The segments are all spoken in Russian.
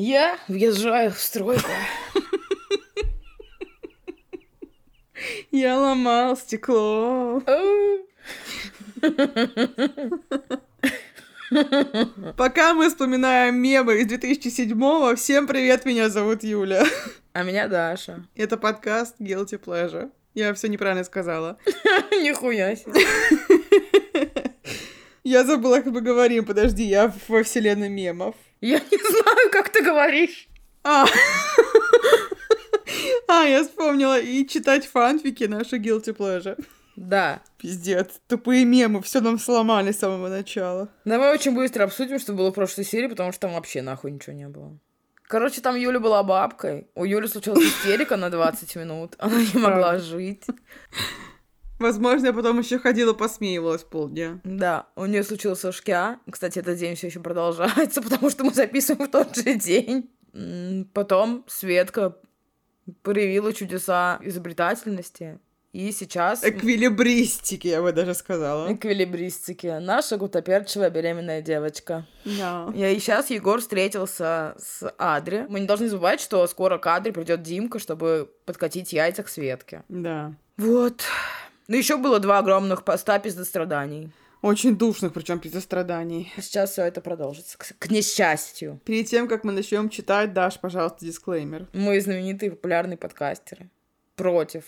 Я въезжаю в стройку. Я ломал стекло. Пока мы вспоминаем мемы из 2007-го, всем привет, меня зовут Юля. А меня Даша. Это подкаст Guilty Pleasure. Я все неправильно сказала. Нихуя себе. Я забыла, как мы говорим. Подожди, я во вселенной мемов. Я не знаю, как ты говоришь. А, а я вспомнила. И читать фанфики наши Guilty Pleasure. Да. Пиздец, тупые мемы, все нам сломали с самого начала. Давай очень быстро обсудим, что было в прошлой серии, потому что там вообще нахуй ничего не было. Короче, там Юля была бабкой. У Юли случилась истерика на 20 минут. Она не могла жить. Возможно, я потом еще ходила, посмеивалась полдня. Да, у нее случился шкя. Кстати, этот день все еще продолжается, потому что мы записываем в тот же день. Потом Светка проявила чудеса изобретательности. И сейчас Эквилибристики, я бы даже сказала. эквилибристики. Наша гутоперчивая беременная девочка. Да. И сейчас Егор встретился с Адри. Мы не должны забывать, что скоро к Адри придет Димка, чтобы подкатить яйца к Светке. Да. Вот. Ну, еще было два огромных поста страданий. Очень душных, причем страданий. Сейчас все это продолжится, к, к несчастью. Перед тем, как мы начнем читать, Даш, пожалуйста, дисклеймер. Мы знаменитые популярные подкастеры. Против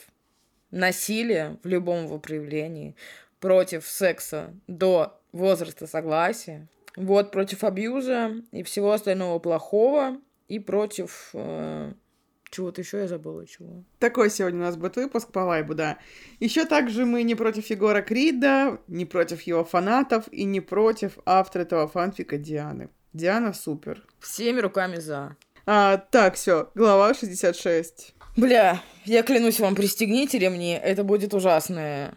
насилия в любом его проявлении, против секса до возраста согласия, вот против абьюза и всего остального плохого, и против... э, чего-то еще я забыла, чего. Такой сегодня у нас будет выпуск по вайбу, да. Еще также мы не против Егора Крида, не против его фанатов и не против автора этого фанфика Дианы. Диана супер. Всеми руками за. А, так, все, глава 66. Бля, я клянусь вам, пристегните ремни, это будет ужасная,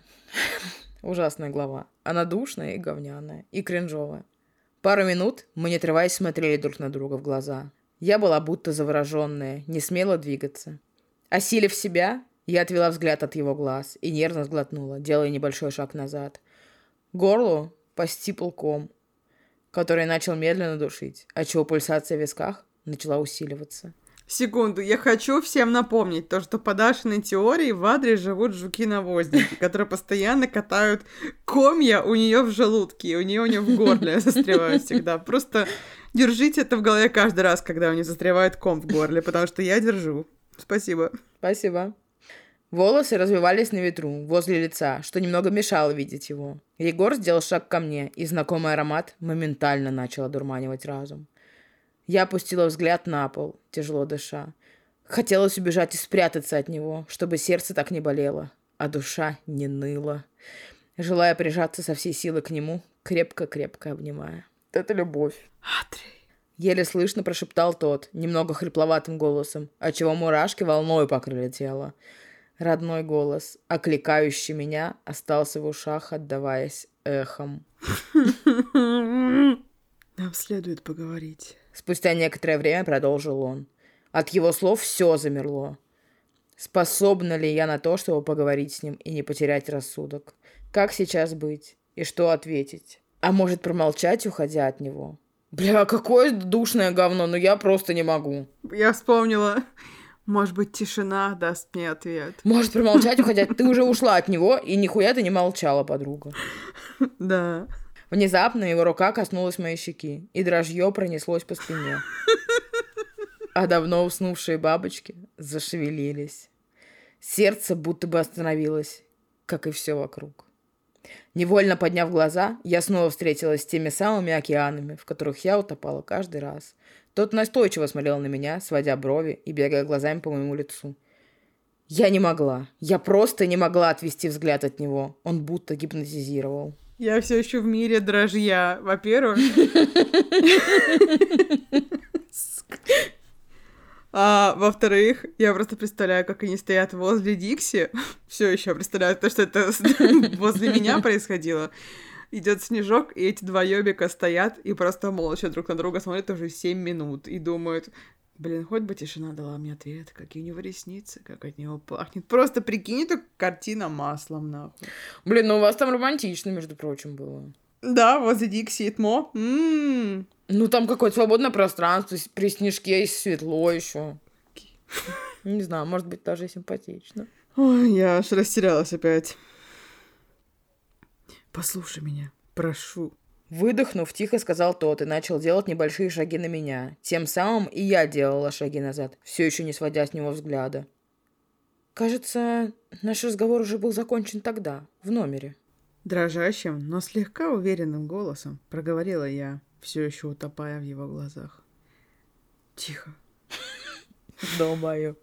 ужасная глава. Она душная и говняная, и кринжовая. Пару минут мы, не отрываясь, смотрели друг на друга в глаза. Я была будто завороженная, не смела двигаться. Осилив себя, я отвела взгляд от его глаз и нервно сглотнула, делая небольшой шаг назад. Горлу постипал ком, который начал медленно душить, отчего пульсация в висках начала усиливаться. Секунду, я хочу всем напомнить то, что по Дашиной теории в Адре живут жуки-навозники, которые постоянно катают комья у нее в желудке, и у нее у нее в горле застревают всегда. Просто держите это в голове каждый раз, когда у нее застревает ком в горле, потому что я держу. Спасибо. Спасибо. Волосы развивались на ветру, возле лица, что немного мешало видеть его. Егор сделал шаг ко мне, и знакомый аромат моментально начал одурманивать разум. Я опустила взгляд на пол, тяжело дыша. Хотелось убежать и спрятаться от него, чтобы сердце так не болело, а душа не ныла. Желая прижаться со всей силы к нему, крепко-крепко обнимая. Это любовь. Адри. Еле слышно прошептал тот, немного хрипловатым голосом, отчего мурашки волной покрыли тело. Родной голос, окликающий меня, остался в ушах, отдаваясь эхом. Нам следует поговорить. Спустя некоторое время продолжил он. От его слов все замерло. Способна ли я на то, чтобы поговорить с ним и не потерять рассудок? Как сейчас быть? И что ответить? А может промолчать, уходя от него? Бля, какое душное говно, но я просто не могу. Я вспомнила. Может быть, тишина даст мне ответ. Может промолчать, уходя. Ты уже ушла от него, и нихуя ты не молчала, подруга. Да. Внезапно его рука коснулась моей щеки, и дрожье пронеслось по спине. А давно уснувшие бабочки зашевелились. Сердце будто бы остановилось, как и все вокруг. Невольно подняв глаза, я снова встретилась с теми самыми океанами, в которых я утопала каждый раз. Тот настойчиво смотрел на меня, сводя брови и бегая глазами по моему лицу. Я не могла. Я просто не могла отвести взгляд от него. Он будто гипнотизировал. Я все еще в мире дрожья, во-первых. А во-вторых, я просто представляю, как они стоят возле Дикси. Все еще представляю то, что это возле меня происходило. Идет снежок, и эти два ёбика стоят и просто молча друг на друга смотрят уже 7 минут и думают, блин, хоть бы тишина дала мне ответ, какие у него ресницы, как от него пахнет. Просто прикинь, это картина маслом, нахуй. Блин, ну у вас там романтично, между прочим, было. Да, возле Дикси и Тмо. М. Ну, там какое-то свободное пространство, при снежке есть светло еще. Не знаю, может быть, даже и симпатично. Ой, я аж растерялась опять. Послушай меня, прошу. Выдохнув, тихо сказал тот и начал делать небольшие шаги на меня. Тем самым и я делала шаги назад, все еще не сводя с него взгляда. Кажется, наш разговор уже был закончен тогда, в номере. Дрожащим, но слегка уверенным голосом проговорила я, все еще утопая в его глазах. Тихо. Долбаю.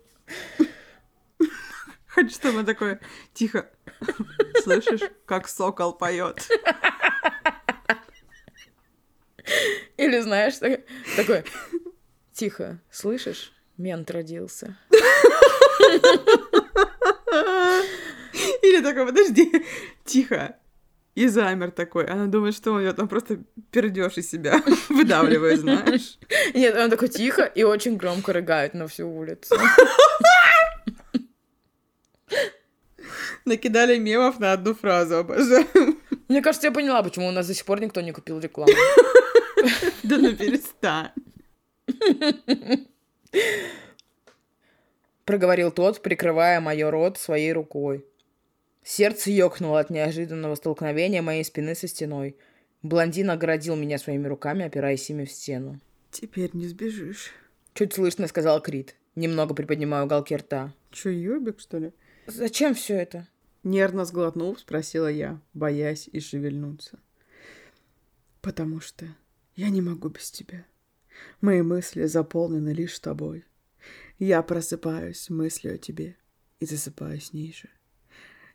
Хочу, чтобы такое тихо. Слышишь, как сокол поет? Или знаешь, так- такой, тихо, слышишь? Мент родился. Или такой, подожди, тихо. И замер такой. Она думает, что он, он просто пердеж из себя выдавливает, знаешь. Нет, он такой тихо и очень громко рыгает на всю улицу. Накидали мемов на одну фразу, обожаю. Мне кажется, я поняла, почему у нас до сих пор никто не купил рекламу. Да ну перестань. Проговорил тот, прикрывая мой рот своей рукой. Сердце ёкнуло от неожиданного столкновения моей спины со стеной. Блондин огородил меня своими руками, опираясь ими в стену. Теперь не сбежишь. Чуть слышно сказал Крит, немного приподнимая уголки рта. Чё, ёбик, что ли? Зачем все это? Нервно сглотнув, спросила я, боясь и шевельнуться. Потому что я не могу без тебя. Мои мысли заполнены лишь тобой. Я просыпаюсь мыслью о тебе и засыпаю с ней же.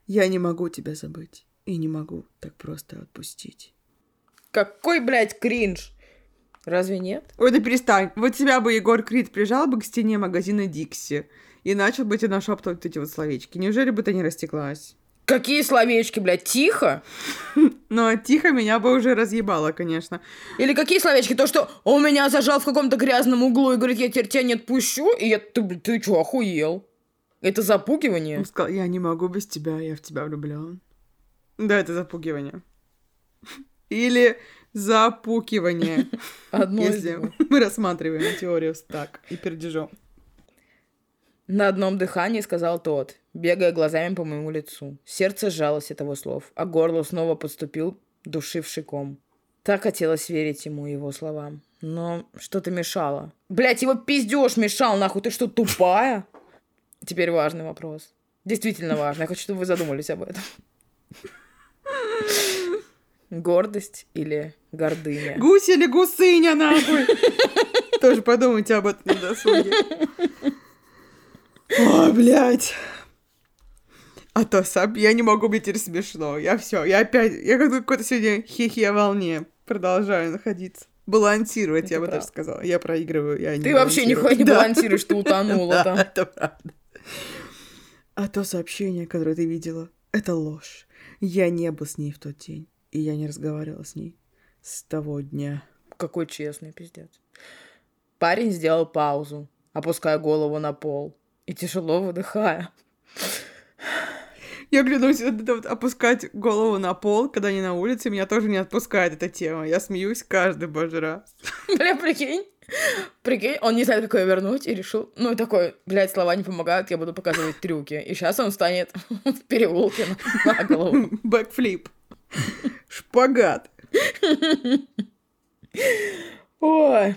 Я не могу тебя забыть и не могу так просто отпустить. Какой, блядь, кринж? Разве нет? Ой, да перестань. Вот тебя бы Егор Крид прижал бы к стене магазина Дикси и начал бы тебе нашептывать эти вот словечки. Неужели бы ты не растеклась? Какие словечки, блядь, тихо? Но тихо меня бы уже разъебало, конечно. Или какие словечки? То, что он меня зажал в каком-то грязном углу и говорит, я теперь тебя не отпущу, и я, ты, ты что, охуел? Это запугивание? Он сказал, я не могу без тебя, я в тебя влюблен. Да, это запугивание. Или запукивание, Одно если мы рассматриваем теорию так и пердежом. На одном дыхании сказал тот, бегая глазами по моему лицу. Сердце сжалось от его слов, а горло снова подступил душивший ком. Так хотелось верить ему и его словам. Но что-то мешало. Блять, его пиздеж мешал, нахуй, ты что, тупая? Теперь важный вопрос. Действительно важный. Я хочу, чтобы вы задумались об этом. Гордость или гордыня? Гусь или гусыня, нахуй! Тоже подумайте об этом на досуге. Ой, блядь. А то сам я не могу быть теперь смешно. Я все, я опять, я как какой-то сегодня хихи волне продолжаю находиться. Балансировать, я бы даже правда. сказала. Я проигрываю, я не Ты вообще нихуя не Да. балансируешь, ты утонула там. это правда. А то сообщение, которое ты видела, это ложь. Я не был с ней в тот день, и я не разговаривала с ней с того дня. Какой честный пиздец. Парень сделал паузу, опуская голову на пол и тяжело выдыхая. Я клянусь, это вот опускать голову на пол, когда они на улице, меня тоже не отпускает эта тема. Я смеюсь каждый божий раз. Бля, прикинь. Прикинь, он не знает, как ее вернуть, и решил, ну, и такой, блядь, слова не помогают, я буду показывать трюки. И сейчас он встанет в переулке на, на голову. Бэкфлип. Шпагат. Ой,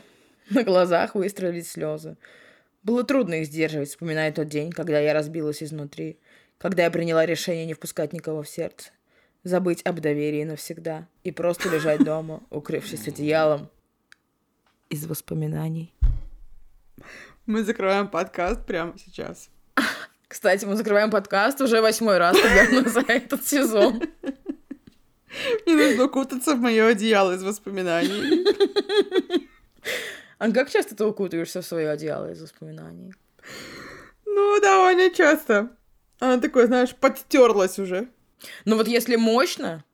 на глазах выстроились слезы. Было трудно их сдерживать, вспоминая тот день, когда я разбилась изнутри, когда я приняла решение не впускать никого в сердце, забыть об доверии навсегда и просто лежать дома, укрывшись одеялом из воспоминаний. Мы закрываем подкаст прямо сейчас. Кстати, мы закрываем подкаст уже восьмой раз, за этот сезон. Мне нужно укутаться в мое одеяло из воспоминаний. А как часто ты укутываешься в свое одеяло из воспоминаний? Ну, довольно часто. Она такой, знаешь, подтерлась уже. Ну вот если мощно,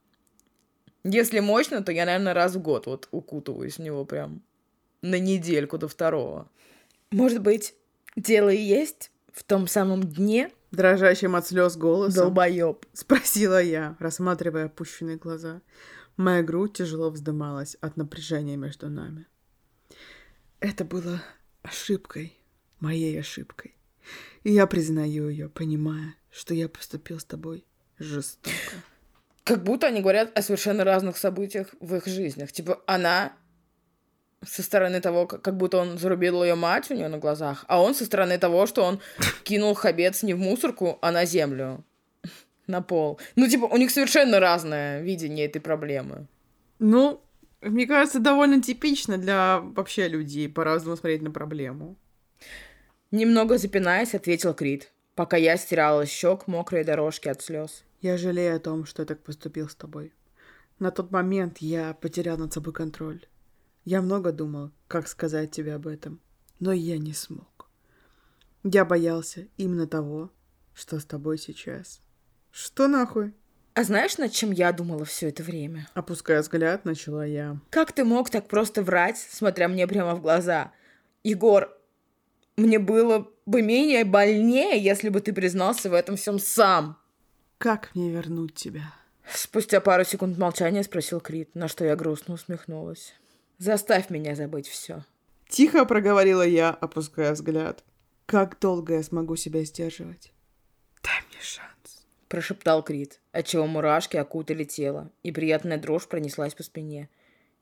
если мощно, то я, наверное, раз в год вот укутываюсь в него прям на недельку до второго. Может быть, дело и есть в том самом дне, Дрожащим от слез голосом долбоеб. спросила я, рассматривая опущенные глаза. Моя грудь тяжело вздымалась от напряжения между нами. Это было ошибкой, моей ошибкой. И я признаю ее, понимая, что я поступил с тобой жестоко. Как будто они говорят о совершенно разных событиях в их жизнях. Типа, она со стороны того, как будто он зарубил ее мать у нее на глазах, а он со стороны того, что он кинул хабец не в мусорку, а на землю, на пол. Ну, типа, у них совершенно разное видение этой проблемы. Ну, мне кажется, довольно типично для вообще людей по-разному смотреть на проблему. Немного запинаясь, ответил Крит, пока я стирала с щек мокрые дорожки от слез. Я жалею о том, что я так поступил с тобой. На тот момент я потерял над собой контроль. Я много думал, как сказать тебе об этом, но я не смог. Я боялся именно того, что с тобой сейчас. Что нахуй? А знаешь, над чем я думала все это время? Опуская взгляд, начала я. Как ты мог так просто врать, смотря мне прямо в глаза? Егор, мне было бы менее больнее, если бы ты признался в этом всем сам. Как мне вернуть тебя? Спустя пару секунд молчания спросил Крит, на что я грустно усмехнулась. Заставь меня забыть все. Тихо проговорила я, опуская взгляд. Как долго я смогу себя сдерживать? Дай мне шанс. Прошептал Крит, отчего мурашки окутали тело, и приятная дрожь пронеслась по спине.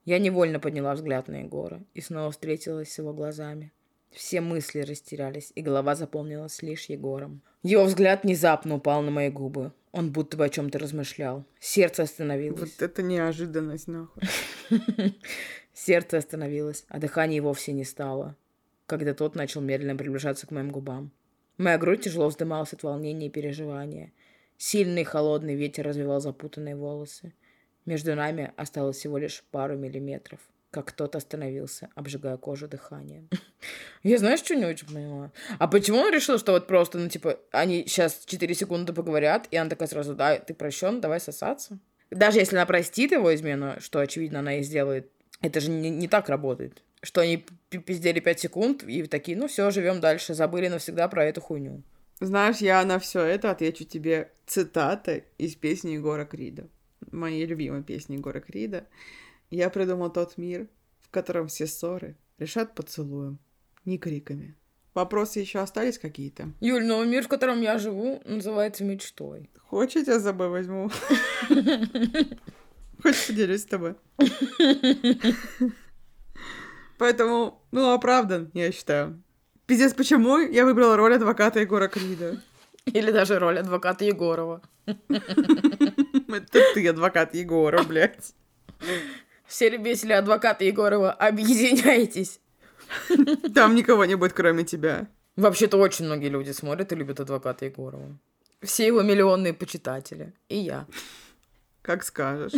Я невольно подняла взгляд на Егора и снова встретилась с его глазами. Все мысли растерялись, и голова заполнилась лишь Егором. Его взгляд внезапно упал на мои губы. Он будто бы о чем-то размышлял. Сердце остановилось. Вот это неожиданность, нахуй. Сердце остановилось, а дыхание вовсе не стало, когда тот начал медленно приближаться к моим губам. Моя грудь тяжело вздымалась от волнения и переживания. Сильный холодный ветер развивал запутанные волосы. Между нами осталось всего лишь пару миллиметров, как кто-то остановился, обжигая кожу дыханием. Я знаешь, что не очень поняла? А почему он решил, что вот просто, ну, типа, они сейчас 4 секунды поговорят, и она такая сразу, да, ты прощен, давай сосаться? Даже если она простит его измену, что, очевидно, она и сделает, это же не, не так работает. Что они пиздели 5 секунд и такие, ну все, живем дальше, забыли навсегда про эту хуйню. Знаешь, я на все это отвечу тебе цитатой из песни Егора Крида. Моей любимой песни Егора Крида. Я придумал тот мир, в котором все ссоры решат поцелуем, не криками. Вопросы еще остались какие-то? Юль, ну мир, в котором я живу, называется мечтой. Хочешь, я с собой возьму? Хочешь, поделюсь с тобой? Поэтому, ну, оправдан, я считаю. Пиздец, почему я выбрала роль адвоката Егора Крида? Или даже роль адвоката Егорова. Это ты адвокат Егора, блядь. Все любители адвоката Егорова, объединяйтесь. Там никого не будет, кроме тебя. Вообще-то очень многие люди смотрят и любят адвоката Егорова. Все его миллионные почитатели. И я. Как скажешь.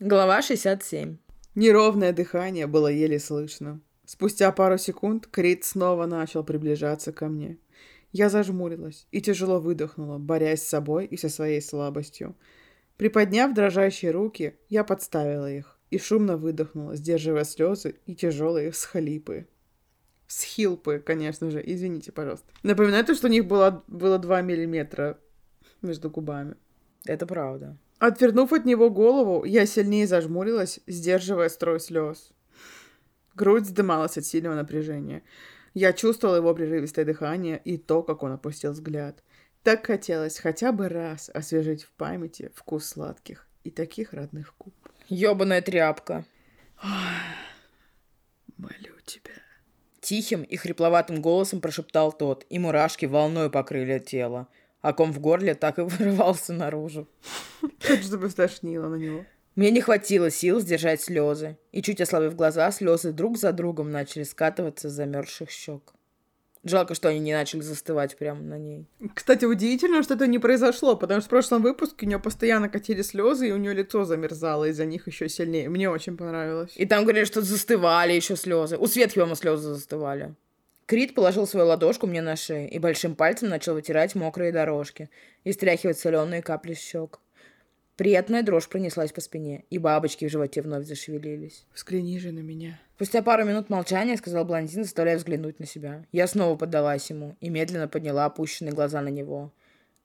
Глава 67. Неровное дыхание было еле слышно. Спустя пару секунд Крит снова начал приближаться ко мне. Я зажмурилась и тяжело выдохнула, борясь с собой и со своей слабостью. Приподняв дрожащие руки, я подставила их и шумно выдохнула, сдерживая слезы и тяжелые всхлипы. Схилпы, конечно же, извините, пожалуйста. Напоминаю то, что у них было, было 2 миллиметра между губами. Это правда. Отвернув от него голову, я сильнее зажмурилась, сдерживая строй слез. Грудь вздымалась от сильного напряжения. Я чувствовала его прерывистое дыхание и то, как он опустил взгляд. Так хотелось хотя бы раз освежить в памяти вкус сладких и таких родных губ. Ёбаная тряпка. Молю тебя. Тихим и хрипловатым голосом прошептал тот, и мурашки волной покрыли тело, а ком в горле так и вырывался наружу. Хочу, чтобы стошнило на него. Мне не хватило сил сдержать слезы, и чуть ослабив глаза, слезы друг за другом начали скатываться с замерзших щек. Жалко, что они не начали застывать прямо на ней. Кстати, удивительно, что это не произошло, потому что в прошлом выпуске у нее постоянно катили слезы, и у нее лицо замерзало из-за них еще сильнее. Мне очень понравилось. И там говорили, что застывали еще слезы. У Светки, по слезы застывали. Крит положил свою ладошку мне на шею и большим пальцем начал вытирать мокрые дорожки и стряхивать соленые капли щек. Приятная дрожь пронеслась по спине, и бабочки в животе вновь зашевелились. «Взгляни же на меня». Спустя пару минут молчания сказал блондин, заставляя взглянуть на себя. Я снова поддалась ему и медленно подняла опущенные глаза на него.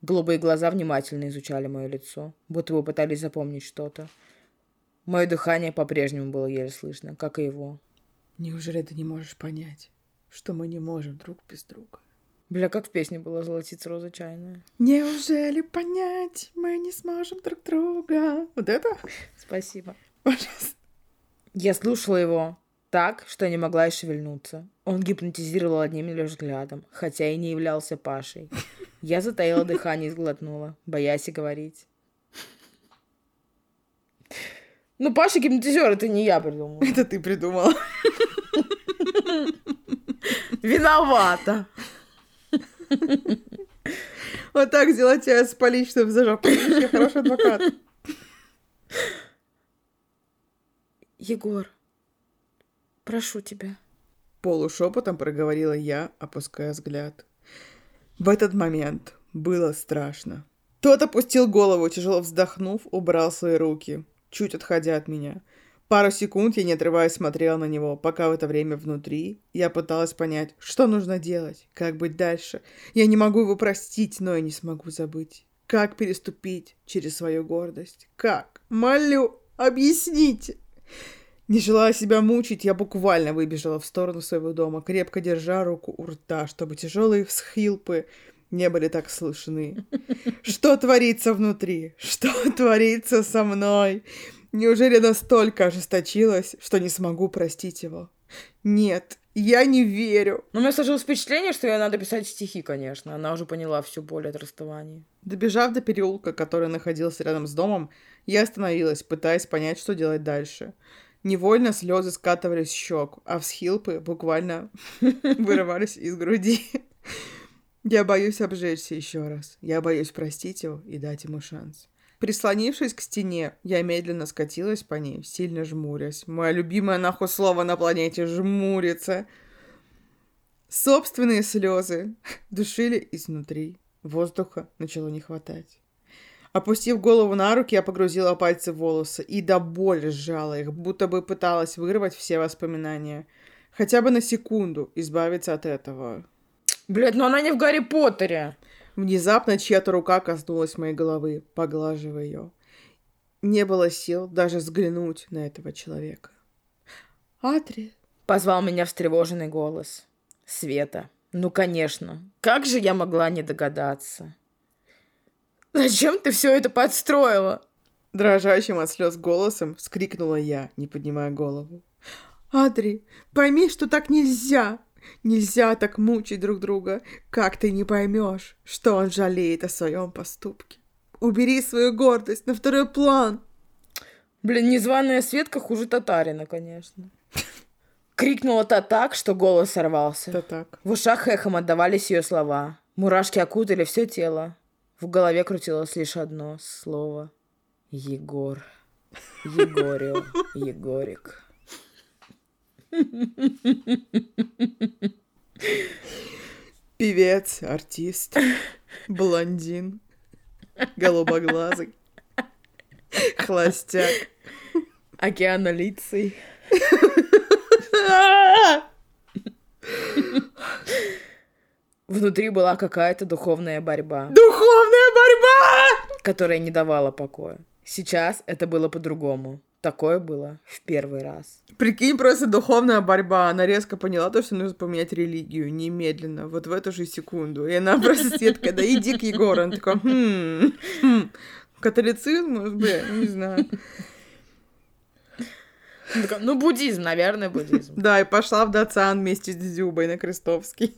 Голубые глаза внимательно изучали мое лицо, будто бы пытались запомнить что-то. Мое дыхание по-прежнему было еле слышно, как и его. Неужели ты не можешь понять, что мы не можем друг без друга? Бля, как в песне было «Золотится роза чайная». Неужели понять мы не сможем друг друга? Вот это? Спасибо. Пожалуйста. Я слушала его так, что не могла и шевельнуться. Он гипнотизировал одним лишь взглядом, хотя и не являлся Пашей. Я затаила дыхание и сглотнула, боясь и говорить. Ну, Паша гипнотизер, это не я придумала. Это ты придумала. Виновата. Вот так взяла тебя с поличным за жопу. Я хороший адвокат. Егор, прошу тебя. Полушепотом проговорила я, опуская взгляд. В этот момент было страшно. Тот опустил голову, тяжело вздохнув, убрал свои руки, чуть отходя от меня. Пару секунд я, не отрываясь, смотрела на него, пока в это время внутри я пыталась понять, что нужно делать, как быть дальше. Я не могу его простить, но и не смогу забыть. Как переступить через свою гордость? Как? Молю, объясните. Не желая себя мучить, я буквально выбежала в сторону своего дома, крепко держа руку у рта, чтобы тяжелые всхилпы не были так слышны. Что творится внутри? Что творится со мной? Неужели настолько ожесточилась, что не смогу простить его? Нет, я не верю. Но у меня сложилось впечатление, что ей надо писать стихи, конечно. Она уже поняла всю боль от расставания. Добежав до переулка, который находился рядом с домом, я остановилась, пытаясь понять, что делать дальше. Невольно слезы скатывались с щек, а всхилпы буквально вырывались из груди. Я боюсь обжечься еще раз. Я боюсь простить его и дать ему шанс. Прислонившись к стене, я медленно скатилась по ней, сильно жмурясь. Мое любимое нахуй слово на планете «жмуриться». Собственные слезы душили изнутри. Воздуха начало не хватать. Опустив голову на руки, я погрузила пальцы в волосы и до боли сжала их, будто бы пыталась вырвать все воспоминания. Хотя бы на секунду избавиться от этого. Блядь, но она не в Гарри Поттере. Внезапно чья-то рука коснулась моей головы, поглаживая ее. Не было сил даже взглянуть на этого человека. «Атри!» — позвал меня встревоженный голос. «Света. Ну, конечно. Как же я могла не догадаться?» «Зачем ты все это подстроила?» Дрожащим от слез голосом вскрикнула я, не поднимая голову. «Адри, пойми, что так нельзя!» Нельзя так мучить друг друга. Как ты не поймешь, что он жалеет о своем поступке? Убери свою гордость на второй план. Блин, незваная Светка хуже татарина, конечно. Крикнула та так, что голос сорвался. Да так. В ушах эхом отдавались ее слова. Мурашки окутали все тело. В голове крутилось лишь одно слово. Егор. Егорио. Егорик. Певец, артист, блондин, голубоглазый, холостяк. Океанолицей. Внутри была какая-то духовная борьба. Духовная борьба! Которая не давала покоя. Сейчас это было по-другому. Такое было в первый раз. Прикинь, просто духовная борьба. Она резко поняла то, что нужно поменять религию немедленно, вот в эту же секунду. И она просто Светка, да иди к Егору. Он такой, хм, хм, католицизм, может быть, не знаю. Ну, буддизм, наверное, буддизм. Да, и пошла в Дацан вместе с Дзюбой на Крестовский.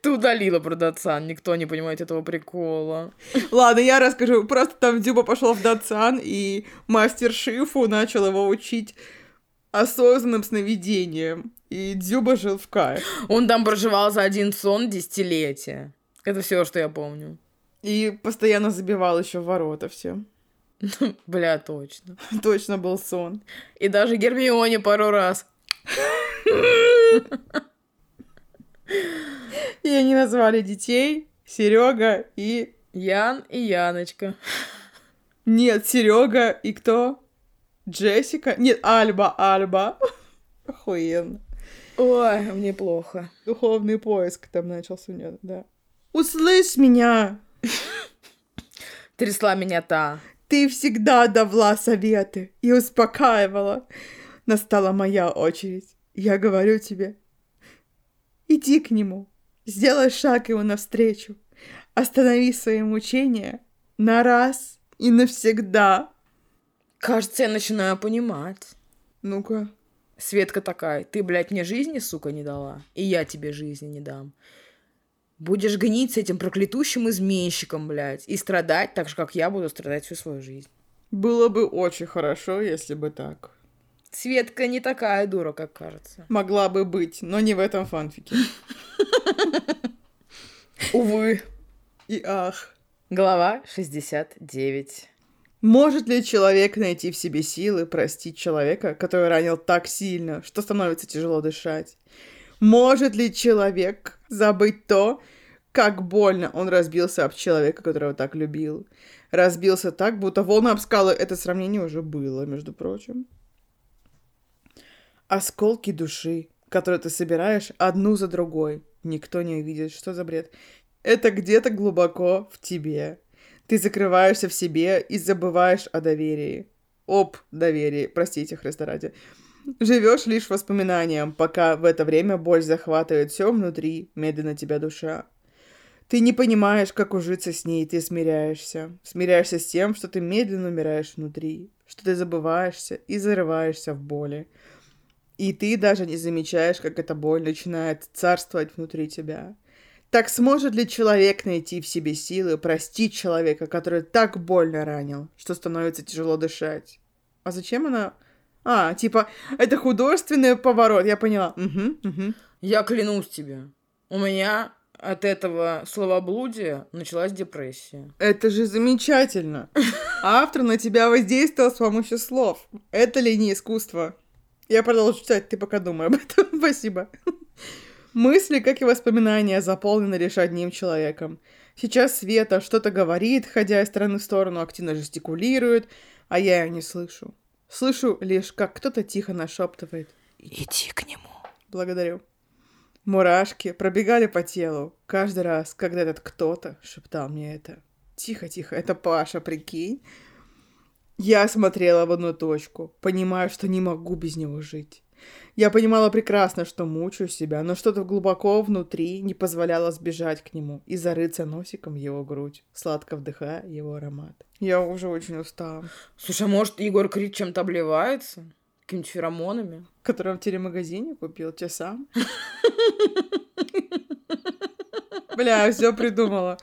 Ты удалила про Датсан, никто не понимает этого прикола. Ладно, я расскажу. Просто там Дюба пошел в Датсан, и мастер Шифу начал его учить осознанным сновидением. И Дзюба жил в кайф. Он там проживал за один сон десятилетия. Это все, что я помню. И постоянно забивал еще ворота все. Бля, точно. Точно был сон. И даже Гермионе пару раз. И они назвали детей Серега и... Ян и Яночка. Нет, Серега и кто? Джессика? Нет, Альба, Альба. Охуенно. Ой, мне плохо. Духовный поиск там начался у нее, да. Услышь меня! Трясла меня та. Ты всегда давала советы и успокаивала. Настала моя очередь. Я говорю тебе, иди к нему, сделай шаг ему навстречу, останови свои мучения на раз и навсегда. Кажется, я начинаю понимать. Ну-ка. Светка такая, ты, блядь, мне жизни, сука, не дала, и я тебе жизни не дам. Будешь гнить с этим проклятущим изменщиком, блядь, и страдать так же, как я буду страдать всю свою жизнь. Было бы очень хорошо, если бы так. Светка не такая дура, как кажется. Могла бы быть, но не в этом фанфике. Увы. И ах. Глава 69. Может ли человек найти в себе силы простить человека, который ранил так сильно, что становится тяжело дышать? Может ли человек забыть то, как больно он разбился об человека, которого так любил? Разбился так, будто волны об скалы. Это сравнение уже было, между прочим осколки души, которые ты собираешь одну за другой. Никто не увидит, что за бред. Это где-то глубоко в тебе. Ты закрываешься в себе и забываешь о доверии. Об доверии, простите, Христа ради. Живешь лишь воспоминанием, пока в это время боль захватывает все внутри, медленно тебя душа. Ты не понимаешь, как ужиться с ней, ты смиряешься. Смиряешься с тем, что ты медленно умираешь внутри, что ты забываешься и зарываешься в боли. И ты даже не замечаешь, как эта боль начинает царствовать внутри тебя. Так сможет ли человек найти в себе силы простить человека, который так больно ранил, что становится тяжело дышать? А зачем она... А, типа, это художественный поворот, я поняла. Угу, угу. Я клянусь тебе, у меня от этого словоблудия началась депрессия. Это же замечательно. Автор на тебя воздействовал с помощью слов. Это ли не искусство? Я продолжу читать, ты пока думай об этом. Спасибо. Мысли, как и воспоминания, заполнены лишь одним человеком. Сейчас Света что-то говорит, ходя из стороны в сторону, активно жестикулирует, а я ее не слышу. Слышу лишь, как кто-то тихо нашептывает. «Иди к нему». Благодарю. Мурашки пробегали по телу каждый раз, когда этот кто-то шептал мне это. Тихо-тихо, это Паша, прикинь. Я смотрела в одну точку, понимая, что не могу без него жить. Я понимала прекрасно, что мучаю себя, но что-то глубоко внутри не позволяло сбежать к нему и зарыться носиком в его грудь, сладко вдыхая его аромат. Я уже очень устала. Слушай, а может Егор Крид чем-то обливается? Какими-то феромонами? Которые в телемагазине купил, те сам. Бля, все придумала.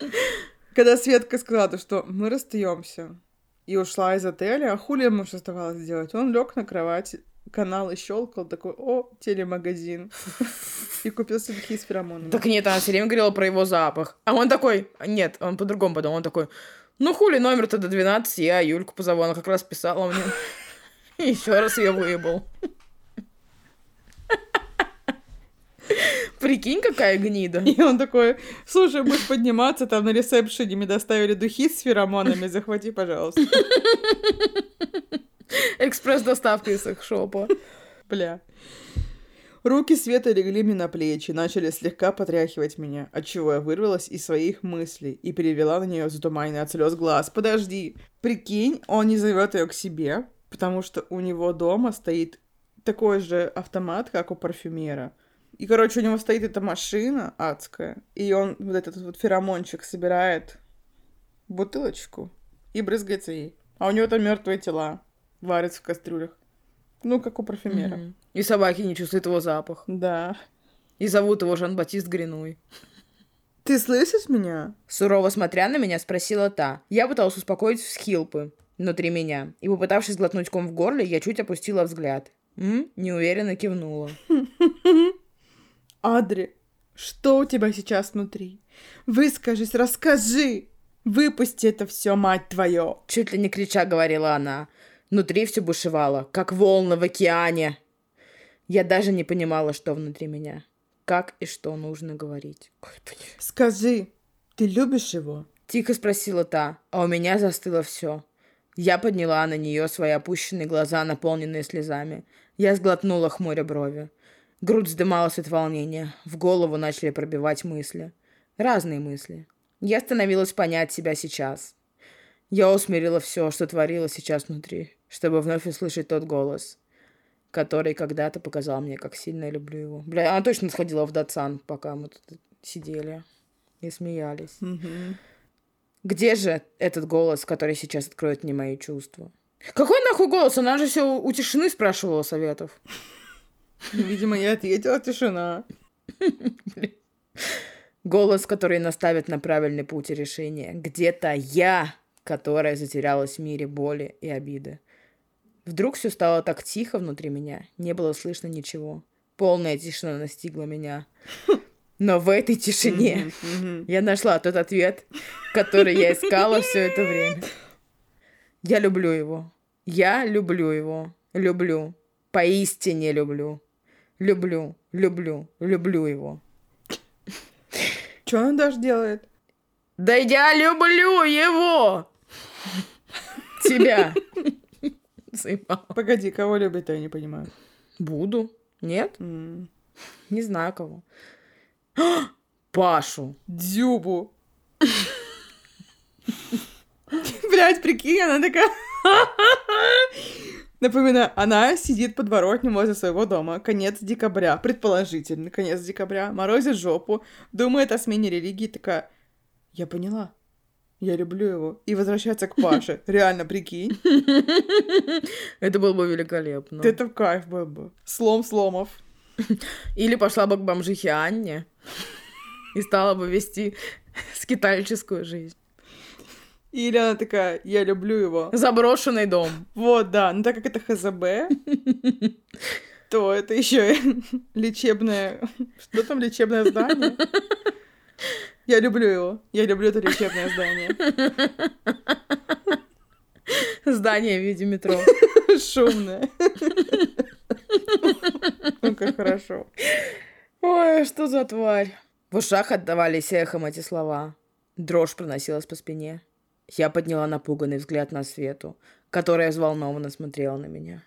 Когда Светка сказала, что мы расстаемся, и ушла из отеля, а хули ему что оставалось делать? Он лег на кровать, канал и щелкал, такой, о, телемагазин. И купил себе такие с феромонами. Так нет, она все время говорила про его запах. А он такой, нет, он по-другому подумал, он такой, ну хули номер-то до 12, я Юльку позову, она как раз писала мне. Еще раз ее выебал. Прикинь, какая гнида. И он такой, слушай, будешь подниматься, там на ресепшене мне доставили духи с феромонами, захвати, пожалуйста. Экспресс-доставка из их шопа. Бля. Руки Света легли мне на плечи, начали слегка потряхивать меня, отчего я вырвалась из своих мыслей и перевела на нее затуманенный от слез глаз. Подожди, прикинь, он не зовет ее к себе, потому что у него дома стоит такой же автомат, как у парфюмера. И, короче, у него стоит эта машина адская, и он вот этот вот феромончик собирает бутылочку и брызгается ей. А у него там мертвые тела варятся в кастрюлях. Ну, как у парфюмера. Mm-hmm. И собаки не чувствуют его запах. Да. И зовут его Жан-Батист Гринуй. Ты слышишь меня? Сурово смотря на меня, спросила та. Я пыталась успокоить всхилпы внутри меня. И попытавшись глотнуть ком в горле, я чуть опустила взгляд. М? Неуверенно кивнула. Адри, что у тебя сейчас внутри? Выскажись, расскажи! Выпусти это все, мать твою! Чуть ли не крича говорила она. Внутри все бушевало, как волны в океане. Я даже не понимала, что внутри меня. Как и что нужно говорить. Скажи, ты любишь его? Тихо спросила та, а у меня застыло все. Я подняла на нее свои опущенные глаза, наполненные слезами. Я сглотнула хмуря брови. Грудь вздымалась от волнения. В голову начали пробивать мысли. Разные мысли. Я становилась понять себя сейчас. Я усмирила все, что творилось сейчас внутри, чтобы вновь услышать тот голос, который когда-то показал мне, как сильно я люблю его. Бля, она точно сходила в Датсан, пока мы тут сидели и смеялись. Мгм. Где же этот голос, который сейчас откроет мне мои чувства? Какой нахуй голос? Она же все у тишины спрашивала советов. Видимо, я ответила тишина. Голос, который наставит на правильный путь и решение. Где-то я, которая затерялась в мире боли и обиды. Вдруг все стало так тихо внутри меня, не было слышно ничего. Полная тишина настигла меня. Но в этой тишине я нашла тот ответ, который я искала все это время. Я люблю его. Я люблю его. Люблю. Поистине люблю. Люблю, люблю, люблю его. Что она даже делает? Да я люблю его! Тебя. Погоди, кого любит, я не понимаю. Буду. Нет? Не знаю кого. Пашу. Дзюбу. Блять, прикинь, она такая... Напоминаю, она сидит подворотнем возле своего дома. Конец декабря, предположительно, конец декабря. Морозит жопу, думает о смене религии, такая... Я поняла. Я люблю его. И возвращается к Паше. Реально, прикинь. Это было бы великолепно. Это в кайф был бы. Слом сломов. Или пошла бы к бомжихе Анне и стала бы вести скитальческую жизнь. Или она такая, я люблю его. Заброшенный дом. Вот, да. Но так как это ХЗБ, то это еще лечебное... Что там лечебное здание? Я люблю его. Я люблю это лечебное здание. Здание в виде метро. Шумное. Ну, как хорошо. Ой, что за тварь. В ушах отдавались эхом эти слова. Дрожь проносилась по спине. Я подняла напуганный взгляд на Свету, которая взволнованно смотрела на меня.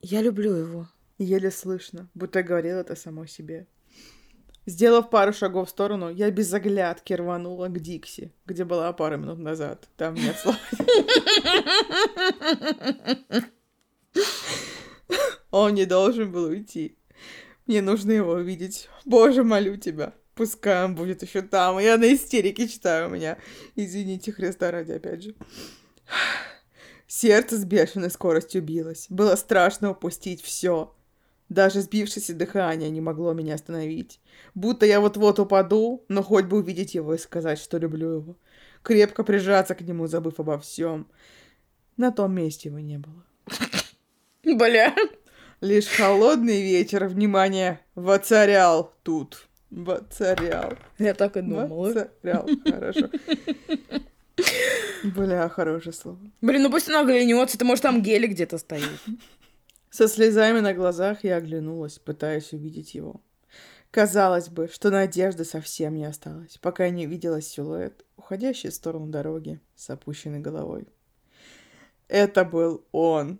Я люблю его. Еле слышно, будто говорила это самой себе. Сделав пару шагов в сторону, я без оглядки рванула к Дикси, где была пару минут назад. Там нет слов. Он не должен был уйти. Мне нужно его увидеть. Боже, молю тебя. Пускай он будет еще там. Я на истерике читаю у меня. Извините, Христа ради, опять же. Сердце с бешеной скоростью билось. Было страшно упустить все. Даже сбившееся дыхание не могло меня остановить. Будто я вот-вот упаду, но хоть бы увидеть его и сказать, что люблю его. Крепко прижаться к нему, забыв обо всем. На том месте его не было. Бля. Лишь холодный ветер, внимание, воцарял тут. Воцарял. Я так и думала. Воцарял. Хорошо. Бля, хорошее слово. Блин, ну пусть она оглянется, это может там гели где-то стоит. Со слезами на глазах я оглянулась, пытаясь увидеть его. Казалось бы, что надежды совсем не осталось, пока я не видела силуэт, уходящий в сторону дороги с опущенной головой. Это был он.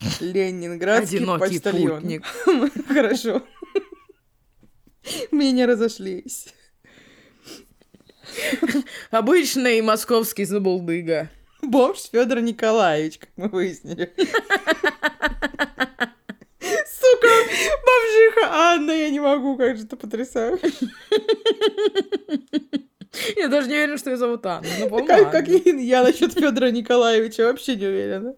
Ленинградский Одинокий почтальон. путник. Хорошо. Мы не разошлись. Обычный московский забулдыга. Бомж Федор Николаевич, как мы выяснили. Сука, бомжиха Анна, я не могу, как же это потрясающе. Я даже не уверена, что ее зовут Анна. Ну, Как, как и я насчет Федора Николаевича вообще не уверена.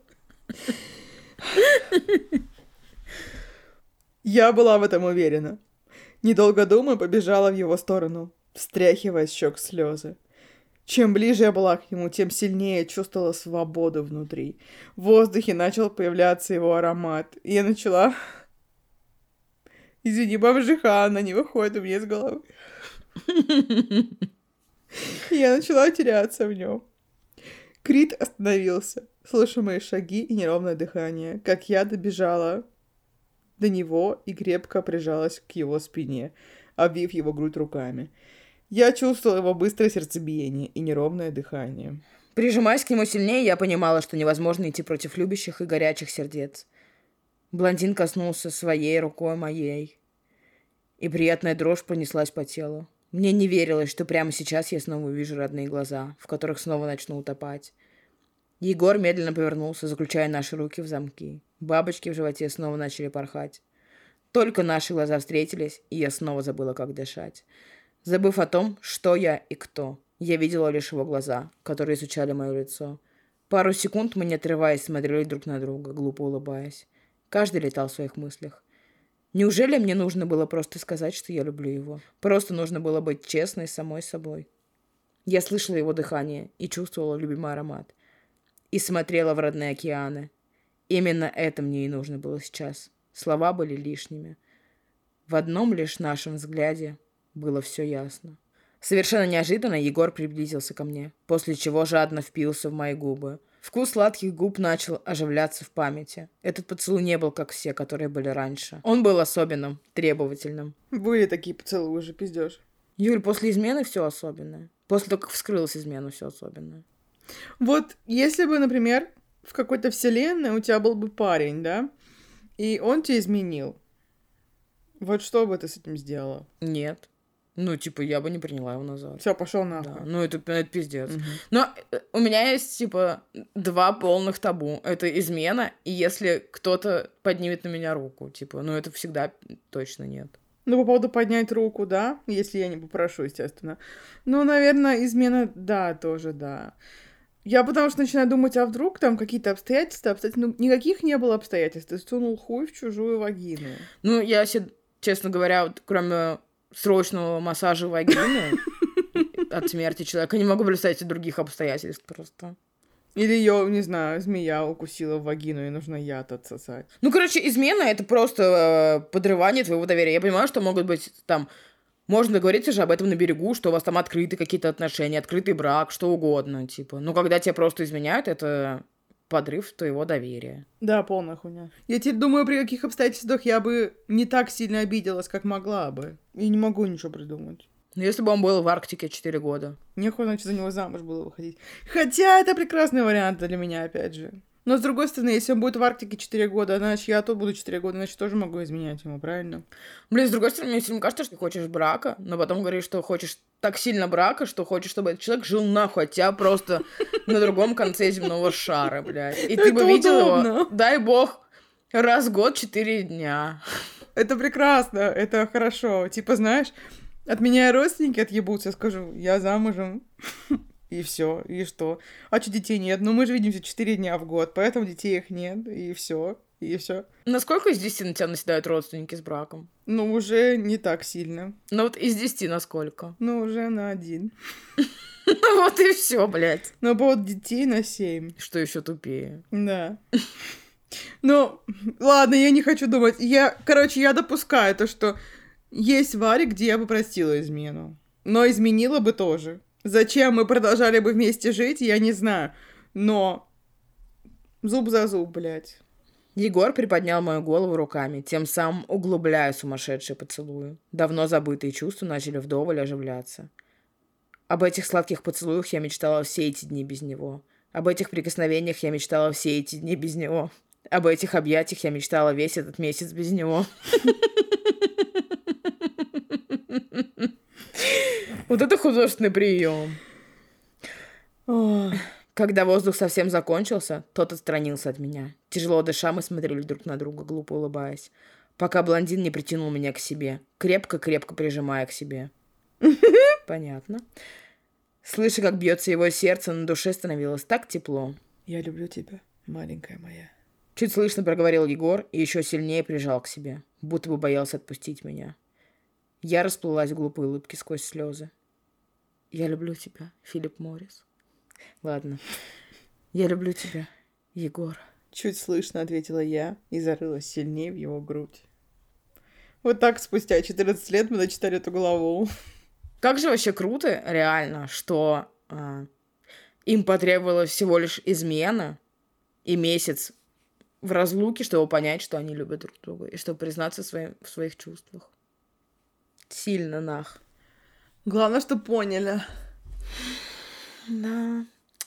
Я была в этом уверена. Недолго думая, побежала в его сторону, встряхивая щек слезы. Чем ближе я была к нему, тем сильнее я чувствовала свободу внутри. В воздухе начал появляться его аромат. И я начала... Извини, бомжиха, она не выходит у меня из головы. Я начала теряться в нем. Крит остановился, слыша мои шаги и неровное дыхание, как я добежала до него и крепко прижалась к его спине, обвив его грудь руками. Я чувствовала его быстрое сердцебиение и неровное дыхание. Прижимаясь к нему сильнее, я понимала, что невозможно идти против любящих и горячих сердец. Блондин коснулся своей рукой моей. И приятная дрожь понеслась по телу. Мне не верилось, что прямо сейчас я снова увижу родные глаза, в которых снова начну утопать. Егор медленно повернулся, заключая наши руки в замки. Бабочки в животе снова начали порхать. Только наши глаза встретились, и я снова забыла, как дышать. Забыв о том, что я и кто, я видела лишь его глаза, которые изучали мое лицо. Пару секунд мы, не отрываясь, смотрели друг на друга, глупо улыбаясь. Каждый летал в своих мыслях. Неужели мне нужно было просто сказать, что я люблю его? Просто нужно было быть честной самой собой. Я слышала его дыхание и чувствовала любимый аромат. И смотрела в родные океаны. Именно это мне и нужно было сейчас. Слова были лишними. В одном лишь нашем взгляде было все ясно. Совершенно неожиданно Егор приблизился ко мне, после чего жадно впился в мои губы. Вкус сладких губ начал оживляться в памяти. Этот поцелуй не был, как все, которые были раньше. Он был особенным, требовательным. Были такие поцелуи уже, пиздешь. Юль, после измены все особенное. После того, как вскрылась измена, все особенное. Вот если бы, например, в какой-то вселенной у тебя был бы парень, да, и он тебя изменил, вот что бы ты с этим сделала? Нет. Ну, типа, я бы не приняла его назад. Все, пошел нахуй. Да. Ну, это, это пиздец. Угу. Но э, у меня есть, типа, два полных табу. Это измена, и если кто-то поднимет на меня руку, типа, ну, это всегда точно нет. Ну, по поводу поднять руку, да, если я не попрошу, естественно. Ну, наверное, измена, да, тоже, да. Я потому что начинаю думать, а вдруг там какие-то обстоятельства, обстоятельства, ну, никаких не было обстоятельств, ты сунул хуй в чужую вагину. Ну, я, честно говоря, вот, кроме срочного массажа вагины от смерти человека. Не могу представить других обстоятельств просто. Или ее, не знаю, змея укусила в вагину, и нужно яд отсосать. Ну, короче, измена — это просто э, подрывание твоего доверия. Я понимаю, что могут быть там... Можно договориться же об этом на берегу, что у вас там открыты какие-то отношения, открытый брак, что угодно, типа. Но когда тебя просто изменяют, это подрыв твоего доверия. Да, полная хуйня. Я теперь думаю, при каких обстоятельствах я бы не так сильно обиделась, как могла бы. И не могу ничего придумать. Ну, если бы он был в Арктике 4 года. Нехуй, значит, за него замуж было выходить. Хотя это прекрасный вариант для меня, опять же. Но, с другой стороны, если он будет в Арктике 4 года, значит, я тут буду 4 года, значит, тоже могу изменять ему, правильно? Блин, с другой стороны, мне все кажется, что ты хочешь брака, но потом говоришь, что хочешь так сильно брака, что хочешь, чтобы этот человек жил нахуй, а тебя просто на другом конце земного шара, блядь. И ты бы видел его, дай бог, раз в год, 4 дня. Это прекрасно, это хорошо. Типа, знаешь, от меня родственники отъебутся, скажу, я замужем. И все, и что? А что детей нет? Ну, мы же видимся 4 дня в год, поэтому детей их нет, и все, и все. Насколько из 10 на тебя наседают родственники с браком? Ну, уже не так сильно. Ну, вот из 10 на сколько? Ну, уже на один. Ну, вот и все, блядь. Ну, по поводу детей на 7. Что еще тупее? Да. Ну, ладно, я не хочу думать. Я, короче, я допускаю то, что есть вари, где я бы простила измену. Но изменила бы тоже. Зачем мы продолжали бы вместе жить, я не знаю. Но зуб за зуб, блядь. Егор приподнял мою голову руками, тем самым углубляя сумасшедшие поцелуи. Давно забытые чувства начали вдоволь оживляться. Об этих сладких поцелуях я мечтала все эти дни без него. Об этих прикосновениях я мечтала все эти дни без него. Об этих объятиях я мечтала весь этот месяц без него. Вот это художественный прием. Когда воздух совсем закончился, тот отстранился от меня. Тяжело дыша, мы смотрели друг на друга, глупо улыбаясь. Пока блондин не притянул меня к себе, крепко-крепко прижимая к себе. Понятно. Слыша, как бьется его сердце, на душе становилось так тепло. «Я люблю тебя, маленькая моя». Чуть слышно проговорил Егор и еще сильнее прижал к себе, будто бы боялся отпустить меня. Я расплылась в глупой улыбке сквозь слезы. Я люблю тебя, Филипп Моррис. Ладно. Я люблю тебя, Егор. Чуть слышно ответила я и зарылась сильнее в его грудь. Вот так спустя 14 лет мы дочитали эту главу. Как же вообще круто, реально, что а, им потребовалось всего лишь измена и месяц в разлуке, чтобы понять, что они любят друг друга, и чтобы признаться своим, в своих чувствах. Сильно нах. Главное, что поняли. Да.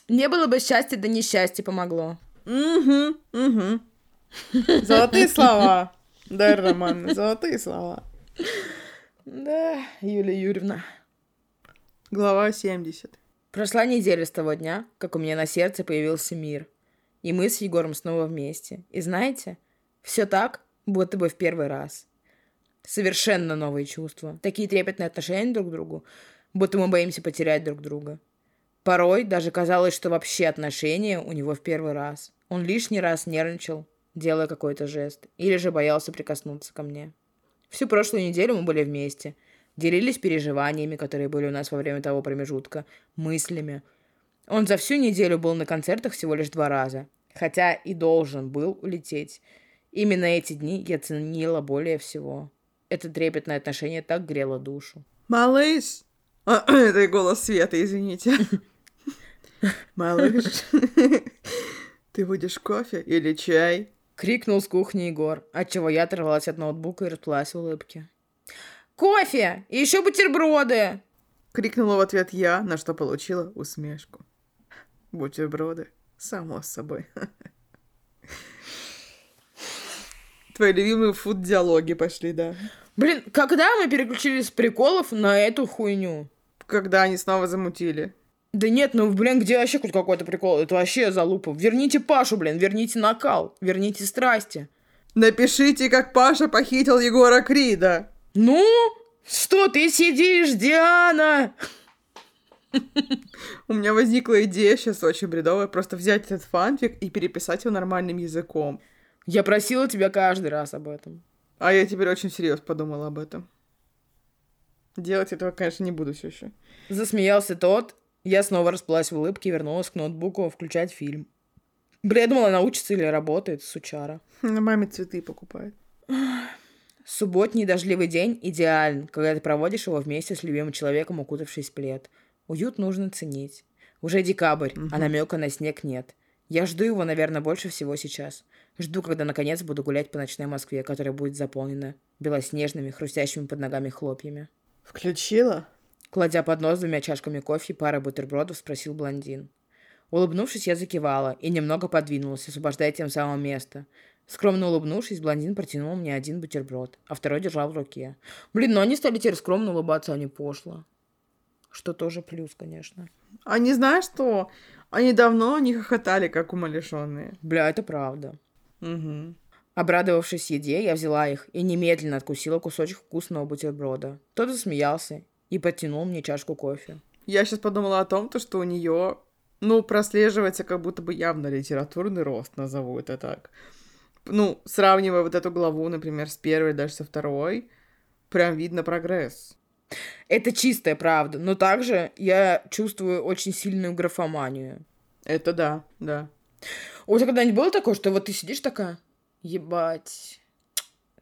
Не было бы счастья, да несчастье помогло. Угу, угу. Золотые слова. Да, Роман, золотые слова. Да, Юлия Юрьевна. Глава 70. Прошла неделя с того дня, как у меня на сердце появился мир. И мы с Егором снова вместе. И знаете, все так, будто бы в первый раз. Совершенно новые чувства. Такие трепетные отношения друг к другу, будто мы боимся потерять друг друга. Порой даже казалось, что вообще отношения у него в первый раз. Он лишний раз нервничал, делая какой-то жест, или же боялся прикоснуться ко мне. Всю прошлую неделю мы были вместе, делились переживаниями, которые были у нас во время того промежутка, мыслями. Он за всю неделю был на концертах всего лишь два раза, хотя и должен был улететь. Именно эти дни я ценила более всего. Это трепетное отношение так грело душу. Малыш! А, это голос Света, извините. Малыш, ты будешь кофе или чай? Крикнул с кухни Егор, отчего я оторвалась от ноутбука и расплылась в улыбке. «Кофе! И еще бутерброды!» Крикнула в ответ я, на что получила усмешку. Бутерброды, само собой. Твои любимые фуд-диалоги пошли, да. Блин, когда мы переключились с приколов на эту хуйню? Когда они снова замутили. Да нет, ну, блин, где вообще хоть какой-то прикол? Это вообще залупа. Верните Пашу, блин, верните накал, верните страсти. Напишите, как Паша похитил Егора Крида. Ну, что ты сидишь, Диана? У меня возникла идея сейчас очень бредовая, просто взять этот фанфик и переписать его нормальным языком. Я просила тебя каждый раз об этом. А я теперь очень серьезно подумала об этом. Делать этого, конечно, не буду все еще. Засмеялся тот, я снова расплылась в улыбке и вернулась к ноутбуку включать фильм. Бля, я думала, она учится или работает, сучара. На маме цветы покупает. Субботний дождливый день идеален, когда ты проводишь его вместе с любимым человеком, укутавшись в плед. Уют нужно ценить. Уже декабрь, угу. а намека на снег нет. Я жду его, наверное, больше всего сейчас. Жду, когда наконец буду гулять по ночной Москве, которая будет заполнена белоснежными, хрустящими под ногами хлопьями. Включила? Кладя под нос двумя чашками кофе и парой бутербродов, спросил блондин. Улыбнувшись, я закивала и немного подвинулась, освобождая тем самым место. Скромно улыбнувшись, блондин протянул мне один бутерброд, а второй держал в руке. Блин, ну они стали теперь скромно улыбаться, а не пошло. Что тоже плюс, конечно. А не знаешь что? Они давно не хохотали, как умалишенные. Бля, это правда. Угу. Обрадовавшись еде, я взяла их и немедленно откусила кусочек вкусного бутерброда. Тот засмеялся и подтянул мне чашку кофе. Я сейчас подумала о том, то, что у нее, ну, прослеживается как будто бы явно литературный рост, назову это так. Ну, сравнивая вот эту главу, например, с первой, даже со второй, прям видно прогресс. Это чистая правда, но также я чувствую очень сильную графоманию. Это да, да. У тебя когда-нибудь было такое, что вот ты сидишь такая, ебать,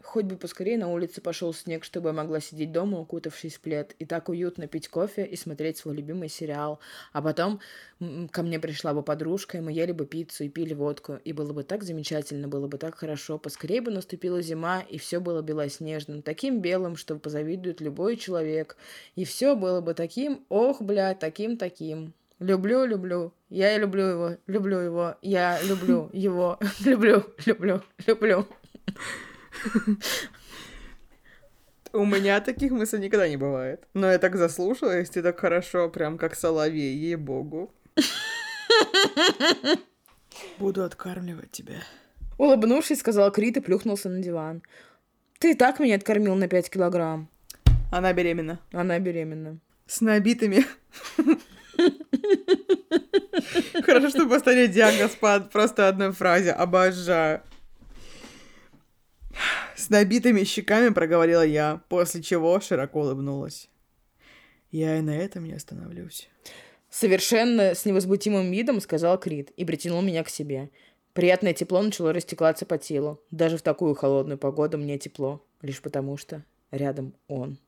Хоть бы поскорее на улице пошел снег, чтобы я могла сидеть дома, укутавшись в плед, и так уютно пить кофе и смотреть свой любимый сериал. А потом ко мне пришла бы подружка, и мы ели бы пиццу и пили водку. И было бы так замечательно, было бы так хорошо. Поскорее бы наступила зима, и все было белоснежным, таким белым, что позавидует любой человек. И все было бы таким, ох, бля, таким-таким. Люблю, люблю. Я люблю его, люблю его. Я люблю его. Люблю, люблю, люблю. У меня таких мыслей никогда не бывает. Но я так заслушалась, ты так хорошо, прям как соловей, ей-богу. Буду откармливать тебя. Улыбнувшись, сказал Крит и плюхнулся на диван. Ты и так меня откормил на 5 килограмм. Она беременна. Она беременна. С набитыми. Хорошо, что поставили диагноз по просто одной фразе. Обожаю. С набитыми щеками проговорила я, после чего широко улыбнулась. Я и на этом не остановлюсь. Совершенно с невозмутимым видом сказал Крит и притянул меня к себе. Приятное тепло начало растекаться по телу. Даже в такую холодную погоду мне тепло, лишь потому что рядом он.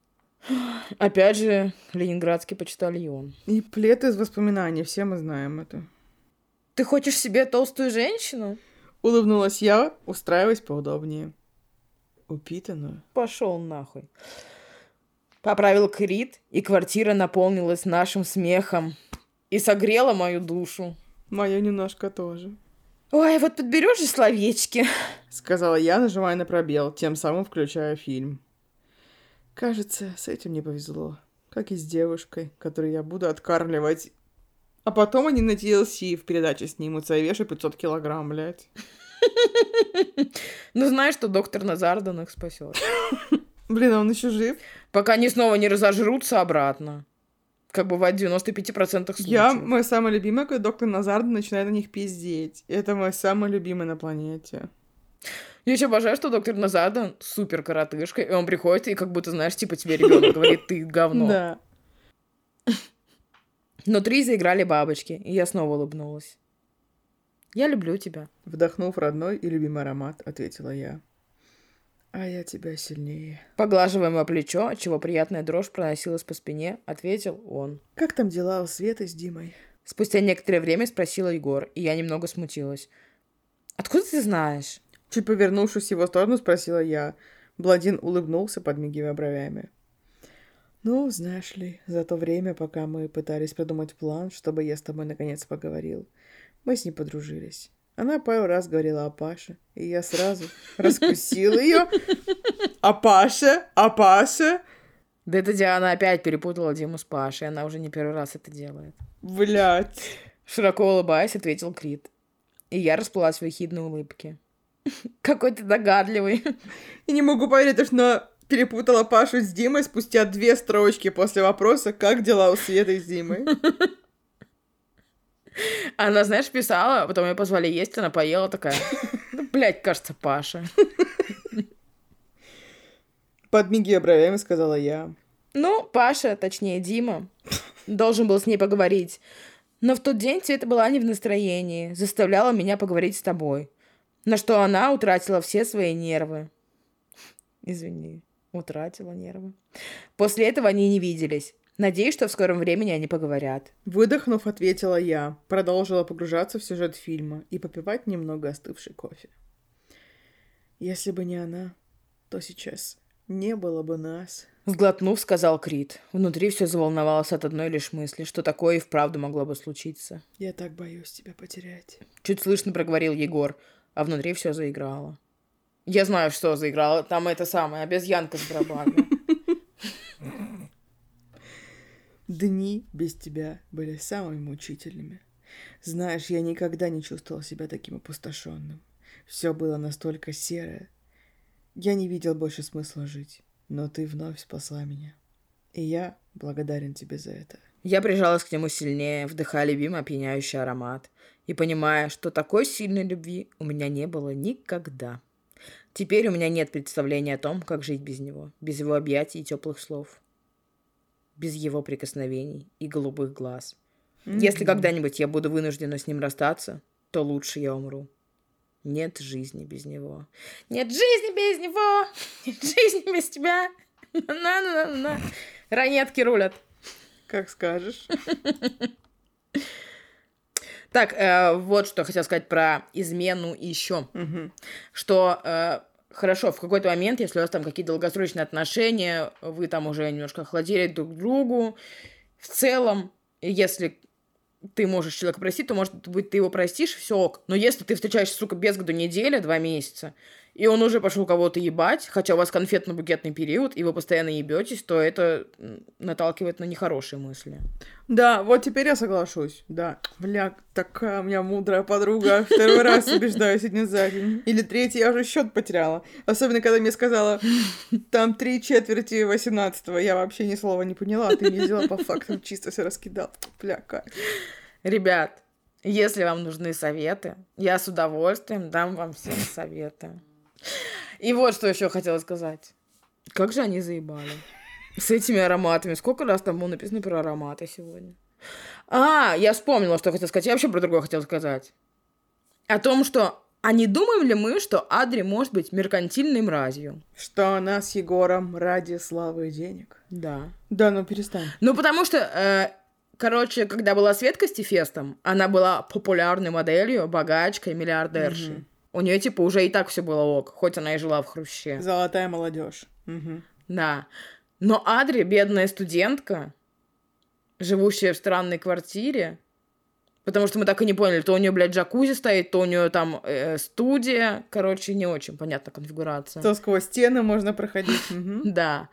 Опять же, ленинградский почтальон. И плед из воспоминаний, все мы знаем это. Ты хочешь себе толстую женщину? Улыбнулась я, устраиваясь поудобнее упитанную. Пошел нахуй. Поправил Крит, и квартира наполнилась нашим смехом и согрела мою душу. Мою немножко тоже. Ой, вот подберешь же словечки. Сказала я, нажимая на пробел, тем самым включая фильм. Кажется, с этим не повезло. Как и с девушкой, которую я буду откармливать. А потом они на TLC в передаче снимутся и вешу 500 килограмм, блядь. Ну, знаешь, что доктор Назардан их спасет. Блин, а он еще жив? Пока они снова не разожрутся обратно. Как бывает в 95% случаев. Я, мой самый любимый, когда доктор Назардан начинает на них пиздеть. Это мой самый любимый на планете. Я еще обожаю, что доктор Назардан супер коротышка, и он приходит и как будто, знаешь, типа тебе ребенок говорит, ты говно. Да. Внутри заиграли бабочки, и я снова улыбнулась. Я люблю тебя. Вдохнув родной и любимый аромат, ответила я. А я тебя сильнее. Поглаживая мое плечо, отчего приятная дрожь проносилась по спине, ответил он. Как там дела у Светы с Димой? Спустя некоторое время спросила Егор, и я немного смутилась. Откуда ты знаешь? Чуть повернувшись в его сторону, спросила я. Бладин улыбнулся, подмигивая бровями. Ну, знаешь ли, за то время, пока мы пытались придумать план, чтобы я с тобой наконец поговорил, мы с ней подружились. Она пару раз говорила о Паше, и я сразу раскусил ее. А Паша? А Паша? Да это Диана опять перепутала Диму с Пашей, она уже не первый раз это делает. Блять. Широко улыбаясь, ответил Крит. И я расплылась в ехидной улыбке. Какой ты догадливый. Я не могу поверить, что она перепутала Пашу с Димой спустя две строчки после вопроса, как дела у Светы с Димой. Она, знаешь, писала, потом ее позвали есть, она поела такая, блядь, кажется, Паша. Подмигивая бровями, сказала я. Ну, Паша, точнее, Дима, должен был с ней поговорить. Но в тот день Света была не в настроении, заставляла меня поговорить с тобой. На что она утратила все свои нервы. Извини, утратила нервы. После этого они не виделись. Надеюсь, что в скором времени они поговорят. Выдохнув, ответила я, продолжила погружаться в сюжет фильма и попивать немного остывший кофе. Если бы не она, то сейчас не было бы нас. Сглотнув, сказал Крит. Внутри все заволновалось от одной лишь мысли, что такое и вправду могло бы случиться. Я так боюсь тебя потерять. Чуть слышно проговорил Егор, а внутри все заиграло. Я знаю, что заиграло. Там это самое, обезьянка с барабаном. Дни без тебя были самыми мучительными. Знаешь, я никогда не чувствовал себя таким опустошенным. Все было настолько серое. Я не видел больше смысла жить, но ты вновь спасла меня. И я благодарен тебе за это. Я прижалась к нему сильнее, вдыхая любимый опьяняющий аромат и понимая, что такой сильной любви у меня не было никогда. Теперь у меня нет представления о том, как жить без него, без его объятий и теплых слов без его прикосновений и голубых глаз. Mm-hmm. Если когда-нибудь я буду вынуждена с ним расстаться, то лучше я умру. Нет жизни без него. Нет жизни без него! Нет жизни без тебя! На-на-на-на! Ранетки рулят. Как скажешь. Так, э, вот что хотел сказать про измену еще. Угу. Что э, хорошо, в какой-то момент, если у вас там какие-то долгосрочные отношения, вы там уже немножко охладили друг к другу, в целом, если ты можешь человека простить, то, может быть, ты его простишь, все ок. Но если ты встречаешься, сука, без году неделя, два месяца, и он уже пошел кого-то ебать, хотя у вас конфетно-букетный период, и вы постоянно ебетесь, то это наталкивает на нехорошие мысли. Да, вот теперь я соглашусь. Да. Бля, такая у меня мудрая подруга. Второй раз убеждаю сегодня за день. Или третий, я уже счет потеряла. Особенно, когда мне сказала, там три четверти восемнадцатого. Я вообще ни слова не поняла. Ты не взяла по фактам, чисто все раскидал. Бля, как. Ребят, если вам нужны советы, я с удовольствием дам вам все советы. И вот что еще хотела сказать. Как же они заебали. С этими ароматами. Сколько раз там было написано про ароматы сегодня? А, я вспомнила, что хотела сказать. Я вообще про другое хотела сказать. О том, что а не думаем ли мы, что Адри может быть меркантильной мразью? Что она с Егором ради славы и денег? Да. Да, ну перестань. Ну, потому что, э, короче, когда была Светка с Тефестом, она была популярной моделью, богачкой, миллиардершей. Угу. У нее, типа, уже и так все было ок, хоть она и жила в хруще. Золотая молодежь. Угу. Да. Но Адри, бедная студентка, живущая в странной квартире, Потому что мы так и не поняли, то у нее, блядь, джакузи стоит, то у нее там э, студия. Короче, не очень понятна конфигурация. То сквозь стены можно проходить. Да.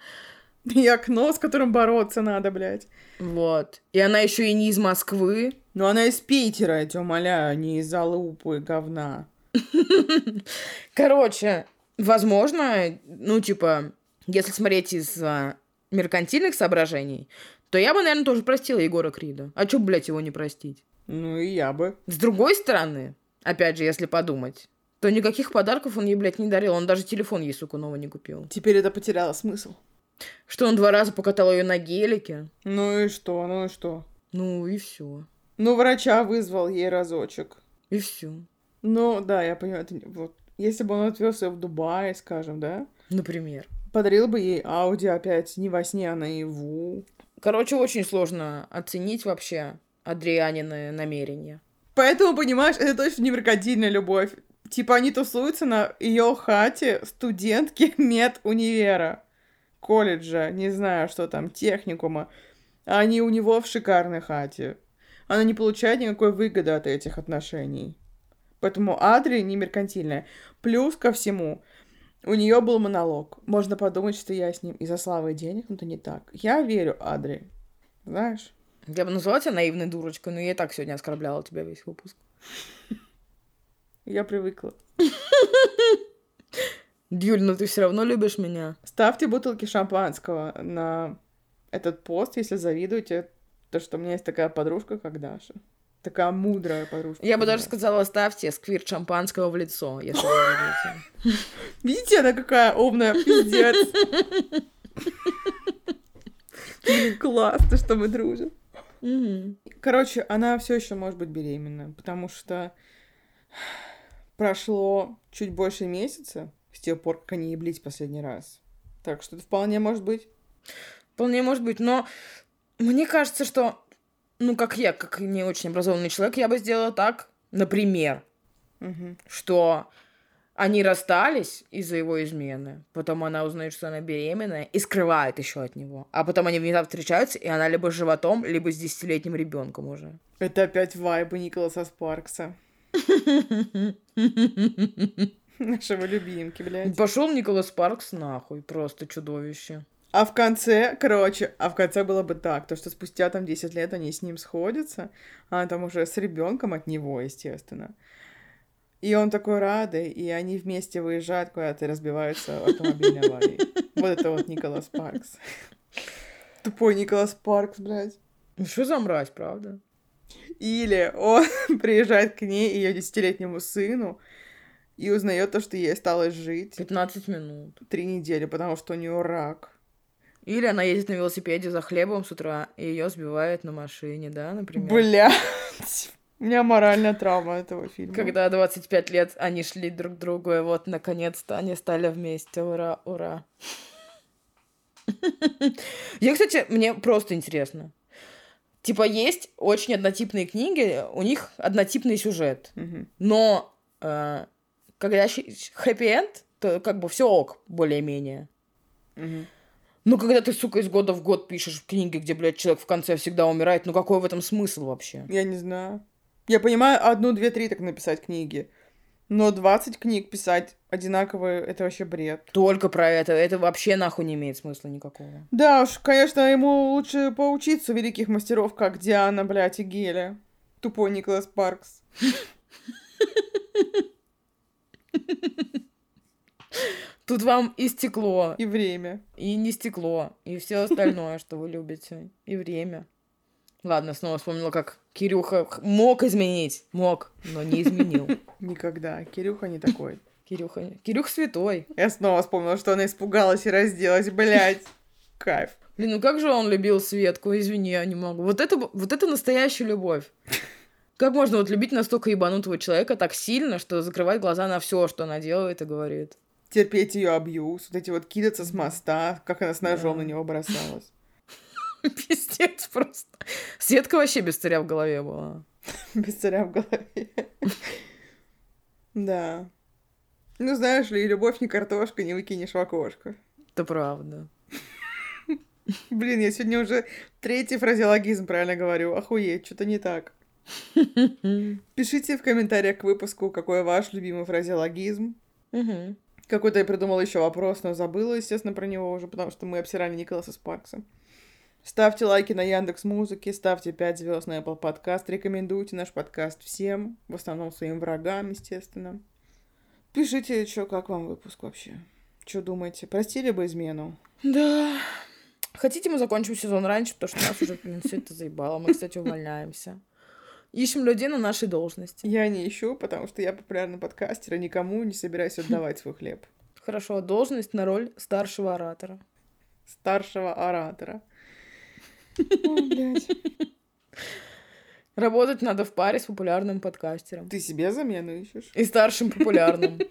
И окно, с которым бороться надо, блядь. Вот. И она еще и не из Москвы. Но она из Питера, я тебя умоляю, а не из Алупы говна. Короче, возможно, ну, типа, если смотреть из а, меркантильных соображений, то я бы, наверное, тоже простила Егора Крида. А чё, блядь, его не простить? Ну и я бы. С другой стороны, опять же, если подумать, то никаких подарков он ей, блядь, не дарил. Он даже телефон ей, сука, новый не купил. Теперь это потеряло смысл. Что он два раза покатал ее на гелике. Ну и что, ну и что? Ну и все. Ну, врача вызвал ей разочек. И все. Ну, да, я понимаю, это не- вот. Если бы он отвез ее в Дубай, скажем, да, Например. подарил бы ей Ауди опять не во сне, а наяву. Короче, очень сложно оценить вообще Адрианины намерения. Поэтому, понимаешь, это точно не меркантильная любовь. Типа они тусуются на ее хате студентки медунивера, колледжа, не знаю, что там, техникума. А они у него в шикарной хате. Она не получает никакой выгоды от этих отношений. Поэтому Адри не меркантильная. Плюс ко всему, у нее был монолог. Можно подумать, что я с ним из-за славы и денег, но это не так. Я верю Адри. Знаешь? Я бы назвала тебя наивной дурочкой, но я и так сегодня оскорбляла тебя весь выпуск. Я привыкла. Юль, ну ты все равно любишь меня. Ставьте бутылки шампанского на этот пост, если завидуете, то, что у меня есть такая подружка, как Даша. Такая мудрая подружка. Я бы даже сказала, ставьте сквирт шампанского в лицо, если вы любите. Видите, она какая умная, пиздец. Блин, классно, что мы дружим. Короче, она все еще может быть беременна, потому что прошло чуть больше месяца с тех пор, как они еблись последний раз. Так что это вполне может быть. Вполне может быть, но мне кажется, что, ну, как я, как не очень образованный человек, я бы сделала так, например, Мгм. что они расстались из-за его измены, потом она узнает, что она беременная, и скрывает еще от него. А потом они внезапно встречаются, и она либо с животом, либо с десятилетним ребенком уже. Это опять вайбы Николаса Спаркса. Нашего любимки, блядь. Пошел Николас Паркс нахуй, просто чудовище. А в конце, короче, а в конце было бы так, то что спустя там 10 лет они с ним сходятся, а она там уже с ребенком от него, естественно. И он такой радый, и они вместе выезжают куда-то и разбиваются в автомобильной аварии. Вот это вот Николас Паркс. Тупой Николас Паркс, блядь. Ну что за мразь, правда? Или он приезжает к ней, ее десятилетнему сыну, и узнает то, что ей осталось жить 15 минут. три недели, потому что у нее рак. Или она едет на велосипеде за хлебом с утра, и ее сбивает на машине, да, например? Блять. У меня моральная травма этого фильма. Когда 25 лет они шли друг к другу, и вот наконец-то они стали вместе. Ура, ура. Я, кстати, мне просто интересно. Типа, есть очень однотипные книги, у них однотипный сюжет. Но э, когда хэппи-энд, то как бы все ок, более-менее. Ну, когда ты, сука, из года в год пишешь книги, где, блядь, человек в конце всегда умирает, ну какой в этом смысл вообще? Я не знаю. Я понимаю, одну, две, три так написать книги. Но 20 книг писать одинаковые, это вообще бред. Только про это. Это вообще нахуй не имеет смысла никакого. Да уж, конечно, ему лучше поучиться у великих мастеров, как Диана, блядь, и Геля. Тупой Николас Паркс. Тут вам и стекло, И время. и не стекло, и все остальное, что вы любите, и время. Ладно, снова вспомнила, как Кирюха мог изменить. Мог, но не изменил. Никогда. Кирюха не такой. Кирюха, Кирюх святой. Я снова вспомнила, что она испугалась и разделась, блядь. Кайф. Блин, ну как же он любил Светку, извини, я не могу. Вот это, вот это настоящая любовь. Как можно вот любить настолько ебанутого человека так сильно, что закрывать глаза на все, что она делает и говорит? Терпеть ее абьюз, вот эти вот кидаться с моста, как она с ножом Да. на него бросалась. Пиздец просто. Светка вообще без царя в голове была. Без царя в голове. Да. Ну, знаешь ли, любовь не картошка, не выкинешь в окошко. Это правда. Блин, я сегодня уже третий фразеологизм правильно говорю. Охуеть, что-то не так. Пишите в комментариях к выпуску, какой ваш любимый фразеологизм. Мгм. Какой-то я придумала еще вопрос, но забыла, естественно, про него уже, потому что мы обсирали Николаса Спаркса. Ставьте лайки на Яндекс Музыке, ставьте 5 звезд на Apple Podcast, рекомендуйте наш подкаст всем, в основном своим врагам, естественно. Пишите, что, как вам выпуск вообще. Что думаете, простили бы измену? Да. Хотите, мы закончим сезон раньше, потому что нас уже, блин, все это заебало. Мы, кстати, увольняемся. Ищем людей на нашей должности. Я не ищу, потому что я популярный подкастер, и никому не собираюсь отдавать свой хлеб. Хорошо, должность на роль старшего оратора. Старшего оратора. Работать надо в паре с популярным подкастером. Ты себе замену ищешь? И старшим популярным.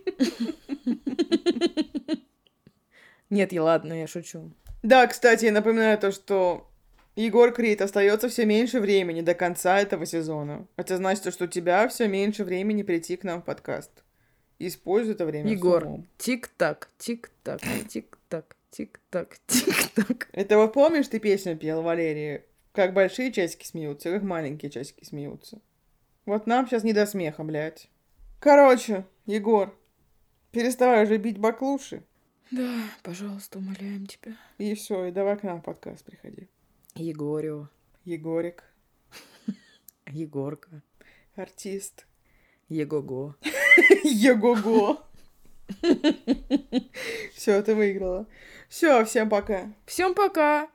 Нет, я ладно, я шучу. Да, кстати, я напоминаю то, что Егор Крид остается все меньше времени до конца этого сезона. Это значит, что у тебя все меньше времени прийти к нам в подкаст. Используй это время. Егор, тик-так, тик-так, тик-так, тик-так, тик-так. Это вот помнишь, ты песню пел, Валерий? Как большие часики смеются, как маленькие часики смеются. Вот нам сейчас не до смеха, блядь. Короче, Егор, переставай уже бить баклуши. Да, пожалуйста, умоляем тебя. И все, и давай к нам в подкаст приходи. Егорио, Егорик, Егорка, артист. Егого. Его-го. Все, ты выиграла. Все, всем пока. Всем пока!